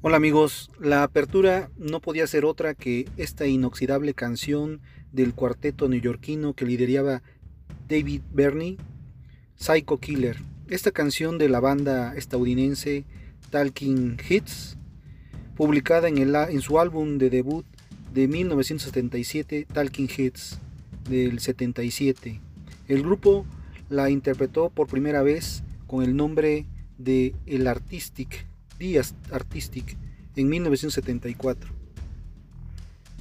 Hola amigos, la apertura no podía ser otra que esta inoxidable canción del cuarteto neoyorquino que lideraba David Berney, Psycho Killer. Esta canción de la banda estadounidense Talking Hits, publicada en, en su álbum de debut de 1977, Talking Hits del 77. El grupo la interpretó por primera vez con el nombre de El Artistic Días Artistic en 1974.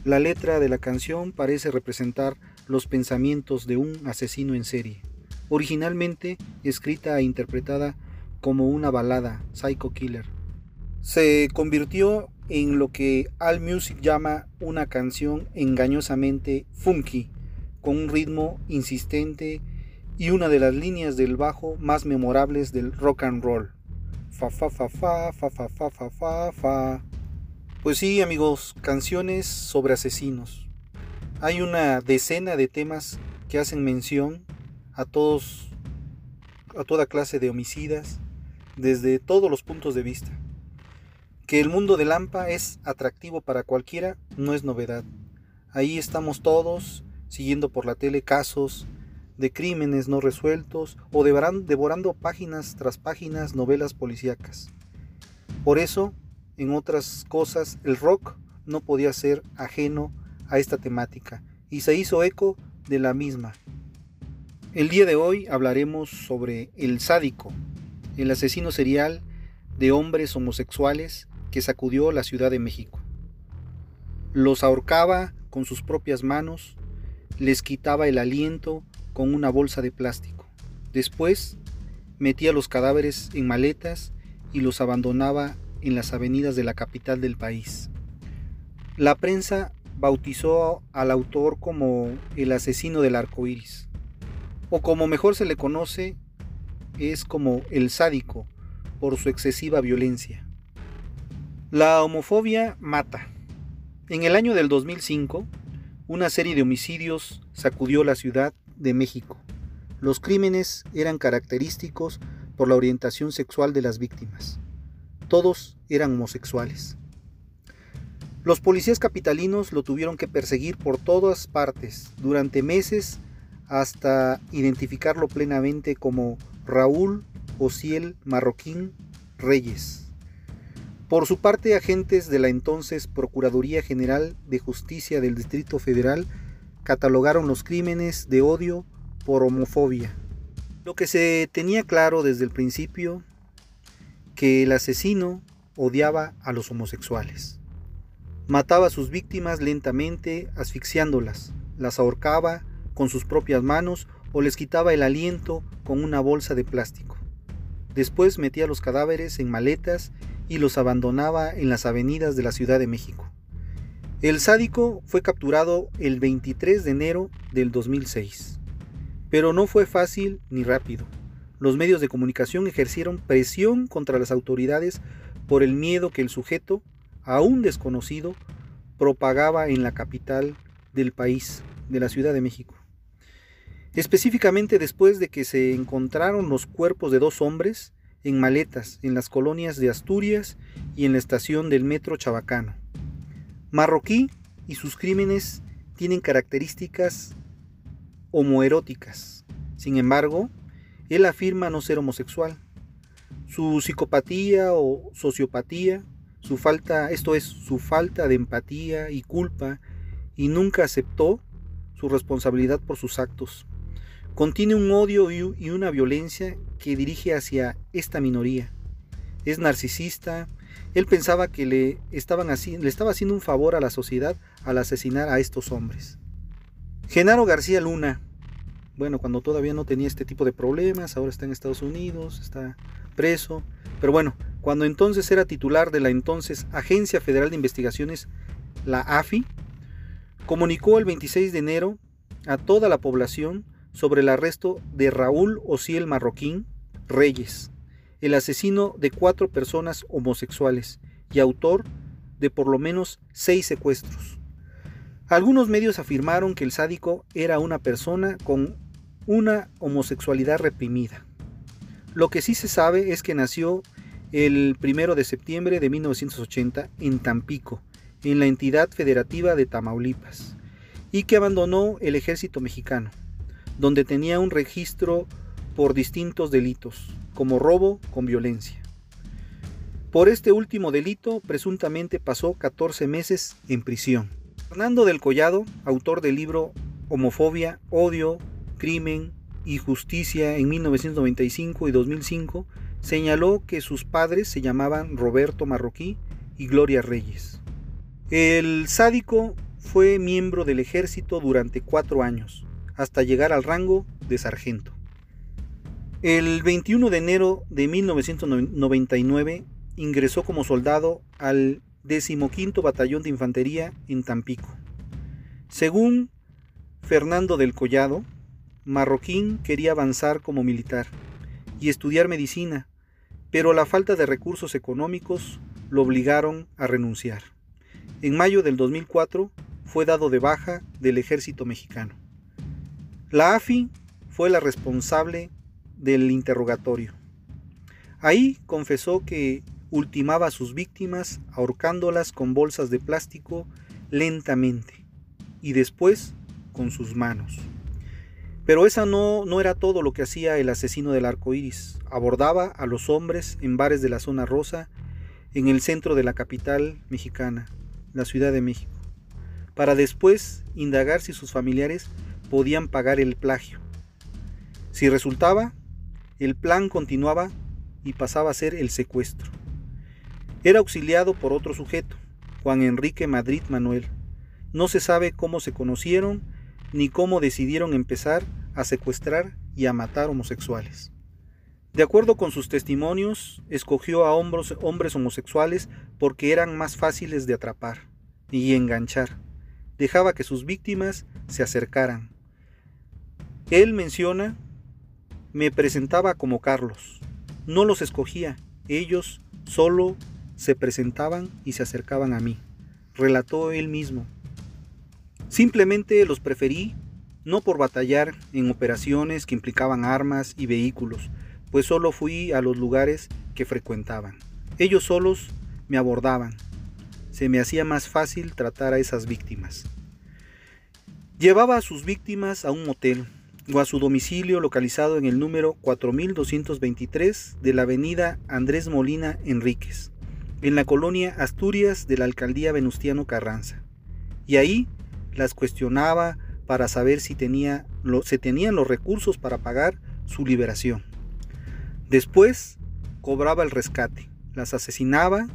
La letra de la canción parece representar los pensamientos de un asesino en serie, originalmente escrita e interpretada como una balada, Psycho Killer. Se convirtió en lo que All Music llama una canción engañosamente funky, con un ritmo insistente y una de las líneas del bajo más memorables del rock and roll fa fa fa fa fa fa fa fa fa fa. Pues sí, amigos, canciones sobre asesinos. Hay una decena de temas que hacen mención a todos a toda clase de homicidas desde todos los puntos de vista. Que el mundo de Lampa es atractivo para cualquiera no es novedad. Ahí estamos todos siguiendo por la tele casos de crímenes no resueltos o devorando páginas tras páginas novelas policíacas. Por eso, en otras cosas, el rock no podía ser ajeno a esta temática y se hizo eco de la misma. El día de hoy hablaremos sobre el sádico, el asesino serial de hombres homosexuales que sacudió la Ciudad de México. Los ahorcaba con sus propias manos, les quitaba el aliento con una bolsa de plástico. Después metía los cadáveres en maletas y los abandonaba en las avenidas de la capital del país. La prensa bautizó al autor como el asesino del arco iris, o como mejor se le conoce, es como el sádico por su excesiva violencia. La homofobia mata. En el año del 2005, una serie de homicidios sacudió la ciudad de México. Los crímenes eran característicos por la orientación sexual de las víctimas. Todos eran homosexuales. Los policías capitalinos lo tuvieron que perseguir por todas partes durante meses hasta identificarlo plenamente como Raúl Ociel Marroquín Reyes. Por su parte, agentes de la entonces Procuraduría General de Justicia del Distrito Federal catalogaron los crímenes de odio por homofobia. Lo que se tenía claro desde el principio, que el asesino odiaba a los homosexuales. Mataba a sus víctimas lentamente, asfixiándolas, las ahorcaba con sus propias manos o les quitaba el aliento con una bolsa de plástico. Después metía los cadáveres en maletas y los abandonaba en las avenidas de la Ciudad de México. El sádico fue capturado el 23 de enero del 2006, pero no fue fácil ni rápido. Los medios de comunicación ejercieron presión contra las autoridades por el miedo que el sujeto, aún desconocido, propagaba en la capital del país, de la Ciudad de México. Específicamente después de que se encontraron los cuerpos de dos hombres en maletas en las colonias de Asturias y en la estación del metro Chabacano. Marroquí y sus crímenes tienen características homoeróticas. Sin embargo, él afirma no ser homosexual. Su psicopatía o sociopatía su falta, esto es, su falta de empatía y culpa, y nunca aceptó su responsabilidad por sus actos. Contiene un odio y una violencia que dirige hacia esta minoría. Es narcisista, él pensaba que le, estaban le estaba haciendo un favor a la sociedad al asesinar a estos hombres. Genaro García Luna, bueno, cuando todavía no tenía este tipo de problemas, ahora está en Estados Unidos, está preso, pero bueno, cuando entonces era titular de la entonces Agencia Federal de Investigaciones, la AFI, comunicó el 26 de enero a toda la población sobre el arresto de Raúl Ociel Marroquín Reyes, el asesino de cuatro personas homosexuales y autor de por lo menos seis secuestros. Algunos medios afirmaron que el sádico era una persona con una homosexualidad reprimida. Lo que sí se sabe es que nació el 1 de septiembre de 1980 en Tampico, en la entidad federativa de Tamaulipas, y que abandonó el ejército mexicano, donde tenía un registro por distintos delitos, como robo con violencia. Por este último delito, presuntamente pasó 14 meses en prisión. Fernando del Collado, autor del libro Homofobia, Odio, Crimen y Justicia en 1995 y 2005, señaló que sus padres se llamaban Roberto Marroquí y Gloria Reyes. El sádico fue miembro del ejército durante cuatro años, hasta llegar al rango de sargento. El 21 de enero de 1999 ingresó como soldado al 15 Batallón de Infantería en Tampico. Según Fernando del Collado, Marroquín quería avanzar como militar y estudiar medicina, pero la falta de recursos económicos lo obligaron a renunciar. En mayo del 2004 fue dado de baja del ejército mexicano. La AFI fue la responsable del interrogatorio. Ahí confesó que ultimaba a sus víctimas ahorcándolas con bolsas de plástico lentamente y después con sus manos. Pero esa no, no era todo lo que hacía el asesino del arco iris. Abordaba a los hombres en bares de la zona rosa en el centro de la capital mexicana, la Ciudad de México, para después indagar si sus familiares podían pagar el plagio. Si resultaba, el plan continuaba y pasaba a ser el secuestro. Era auxiliado por otro sujeto, Juan Enrique Madrid Manuel. No se sabe cómo se conocieron ni cómo decidieron empezar a secuestrar y a matar homosexuales. De acuerdo con sus testimonios, escogió a hombres, homosexuales porque eran más fáciles de atrapar y enganchar. Dejaba que sus víctimas se acercaran. Él menciona me presentaba como Carlos. No los escogía, ellos solo se presentaban y se acercaban a mí, relató él mismo. Simplemente los preferí, no por batallar en operaciones que implicaban armas y vehículos, pues solo fui a los lugares que frecuentaban. Ellos solos me abordaban. Se me hacía más fácil tratar a esas víctimas. Llevaba a sus víctimas a un motel, o a su domicilio localizado en el número 4223 de la avenida Andrés Molina Enríquez, en la colonia Asturias de la alcaldía Venustiano Carranza. Y ahí las cuestionaba para saber si tenía, se tenían los recursos para pagar su liberación. Después cobraba el rescate, las asesinaba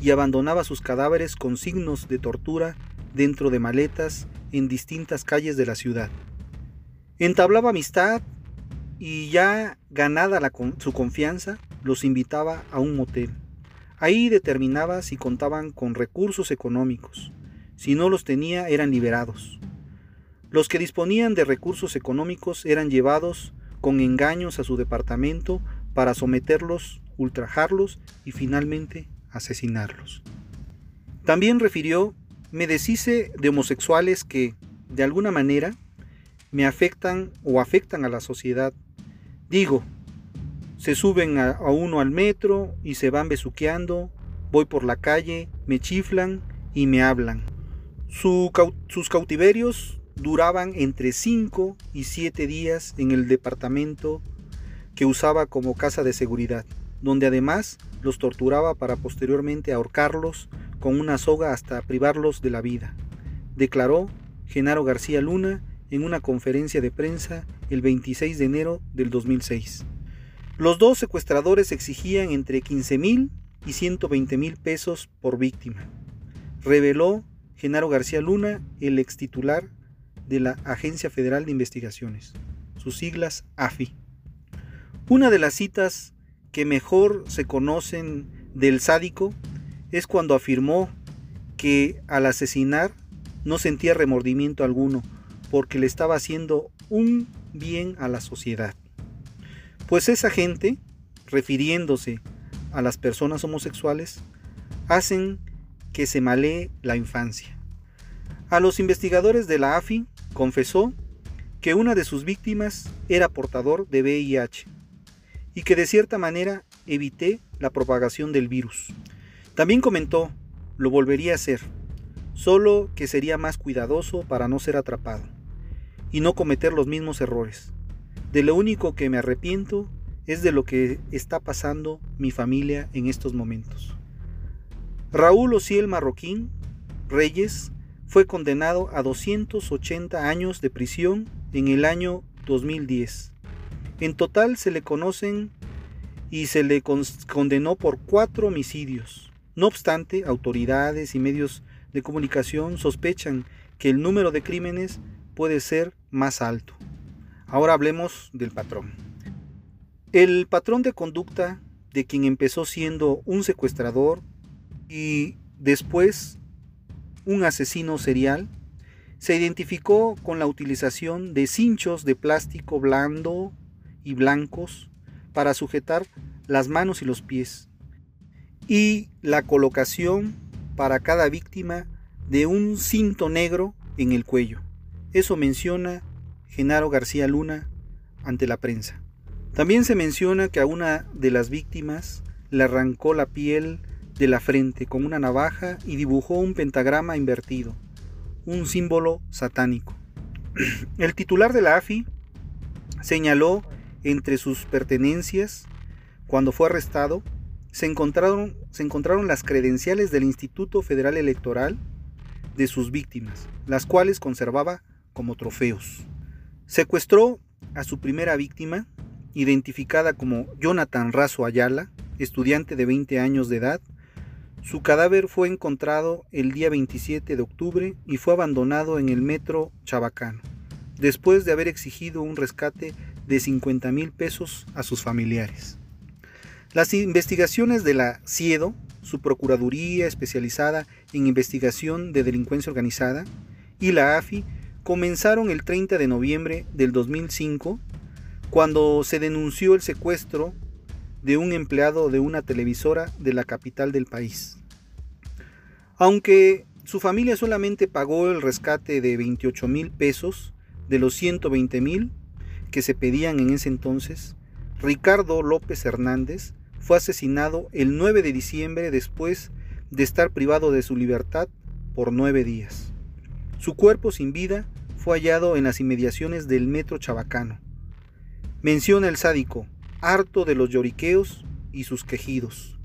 y abandonaba sus cadáveres con signos de tortura dentro de maletas en distintas calles de la ciudad. Entablaba amistad y ya ganada su confianza, los invitaba a un motel. Ahí determinaba si contaban con recursos económicos. Si no los tenía, eran liberados. Los que disponían de recursos económicos eran llevados con engaños a su departamento para someterlos, ultrajarlos y finalmente asesinarlos. También refirió, me deshice de homosexuales que, de alguna manera, me afectan o afectan a la sociedad. Digo, se suben a, uno al metro y se van besuqueando, voy por la calle, me chiflan y me hablan. sus cautiverios duraban entre 5 y 7 días en el departamento que usaba como casa de seguridad, donde además los torturaba para posteriormente ahorcarlos con una soga hasta privarlos de la vida, declaró Genaro García Luna en una conferencia de prensa el 26 de enero del 2006. Los dos secuestradores exigían entre 15 mil y 120 mil pesos por víctima, reveló Genaro García Luna, el ex titular de la Agencia Federal de Investigaciones, sus siglas AFI. Una de las citas que mejor se conocen del sádico es cuando afirmó que al asesinar no sentía remordimiento alguno porque le estaba haciendo un bien a la sociedad. Pues esa gente, refiriéndose a las personas homosexuales, hacen que se malee la infancia. A los investigadores de la AFI confesó que una de sus víctimas era portador de VIH y que de cierta manera evité la propagación del virus. También comentó, lo volvería a hacer, solo que sería más cuidadoso para no ser atrapado y no cometer los mismos errores. De lo único que me arrepiento es de lo que está pasando mi familia en estos momentos. Raúl Ociel Marroquín Reyes fue condenado a 280 años de prisión en el año 2010. En total se le conocen y se le condenó por cuatro homicidios. No obstante, autoridades y medios de comunicación sospechan que el número de crímenes puede ser más alto. Ahora hablemos del patrón. El patrón de conducta de quien empezó siendo un secuestrador y después un asesino serial se identificó con la utilización de cinchos de plástico blando y blancos para sujetar las manos y los pies y la colocación para cada víctima de un cinto negro en el cuello. Eso menciona Genaro García Luna ante la prensa. También se menciona que a una de las víctimas le arrancó la piel de la frente con una navaja y dibujó un pentagrama invertido, un símbolo satánico. El titular de la AFI señaló entre sus pertenencias, cuando fue arrestado, se encontraron, se encontraron las credenciales del Instituto Federal Electoral de sus víctimas, las cuales conservaba como trofeos. Secuestró a su primera víctima, identificada como Jonathan Razo Ayala, estudiante de 20 años de edad. Su cadáver fue encontrado el día 27 de octubre y fue abandonado en el metro Chabacano, después de haber exigido un rescate de 50 mil pesos a sus familiares. Las investigaciones de la CIEDO, su Procuraduría especializada en investigación de delincuencia organizada, y la AFI comenzaron el 30 de noviembre del 2005, cuando se denunció el secuestro de un empleado de una televisora de la capital del país. Aunque su familia solamente pagó el rescate de 28 mil pesos de los 120 mil, que se pedían en ese entonces, Ricardo López Hernández fue asesinado el 9 de diciembre después de estar privado de su libertad por nueve días. Su cuerpo sin vida fue hallado en las inmediaciones del metro chabacano. Menciona el sádico, harto de los lloriqueos y sus quejidos.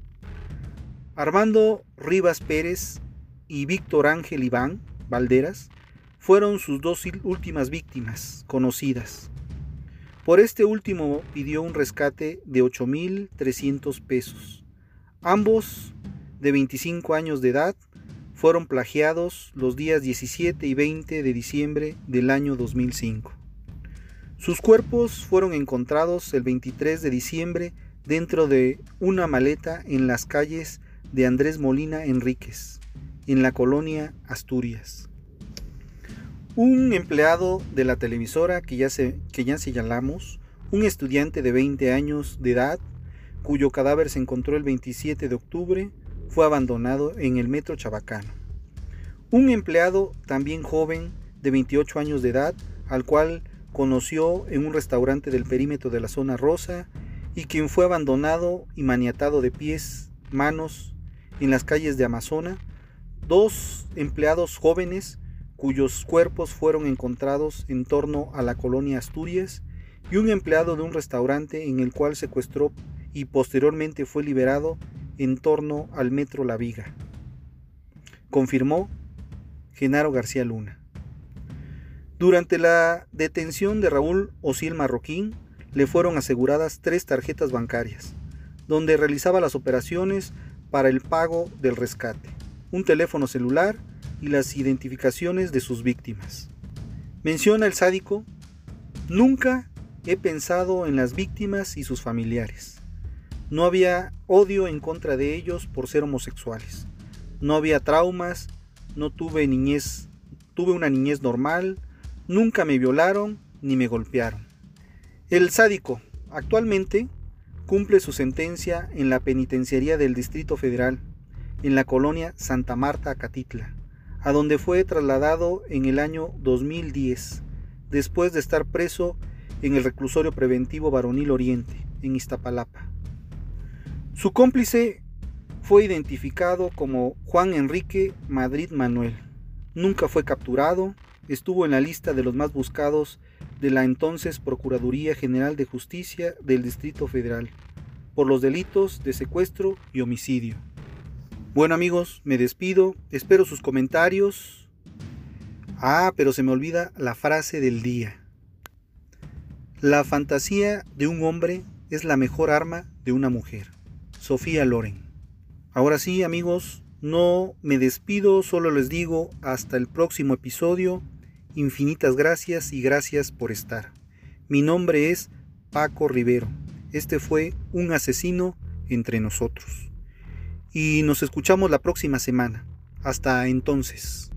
Armando Rivas Pérez y Víctor Ángel Iván Valderas fueron sus dos últimas víctimas conocidas. Por este último pidió un rescate de 8.300 pesos. Ambos, de 25 años de edad, fueron plagiados los días 17 y 20 de diciembre del año 2005. Sus cuerpos fueron encontrados el 23 de diciembre dentro de una maleta en las calles de Andrés Molina Enríquez, en la colonia Asturias. Un empleado de la televisora que ya, se, que ya señalamos, un estudiante de 20 años de edad, cuyo cadáver se encontró el 27 de octubre, fue abandonado en el metro Chabacano. Un empleado también joven, de 28 años de edad, al cual conoció en un restaurante del perímetro de la zona rosa y quien fue abandonado y maniatado de pies, manos, en las calles de Amazona. Dos empleados jóvenes cuyos cuerpos fueron encontrados en torno a la colonia Asturias, y un empleado de un restaurante en el cual secuestró y posteriormente fue liberado en torno al metro La Viga. Confirmó Genaro García Luna. Durante la detención de Raúl Osil Marroquín, le fueron aseguradas tres tarjetas bancarias, donde realizaba las operaciones para el pago del rescate, un teléfono celular y las identificaciones de sus víctimas. Menciona el sádico, nunca he pensado en las víctimas y sus familiares. No había odio en contra de ellos por ser homosexuales. No había traumas, no tuve niñez, tuve una niñez normal, nunca me violaron ni me golpearon. El sádico actualmente cumple su sentencia en la penitenciaría del Distrito Federal, en la colonia Santa Marta, Acatitla, a donde fue trasladado en el año 2010, después de estar preso en el reclusorio preventivo Varonil Oriente, en Iztapalapa. Su cómplice fue identificado como Juan Enrique Madrid Manuel. Nunca fue capturado, estuvo en la lista de los más buscados de la entonces Procuraduría General de Justicia del Distrito Federal por los delitos de secuestro y homicidio. Bueno amigos, me despido, espero sus comentarios. Ah, pero se me olvida la frase del día. La fantasía de un hombre es la mejor arma de una mujer. Sofía Loren. Ahora sí amigos, no me despido, solo les digo hasta el próximo episodio infinitas gracias y gracias por estar. Mi nombre es Paco Rivero. Este fue un asesino entre nosotros. Y nos escuchamos la próxima semana. Hasta entonces.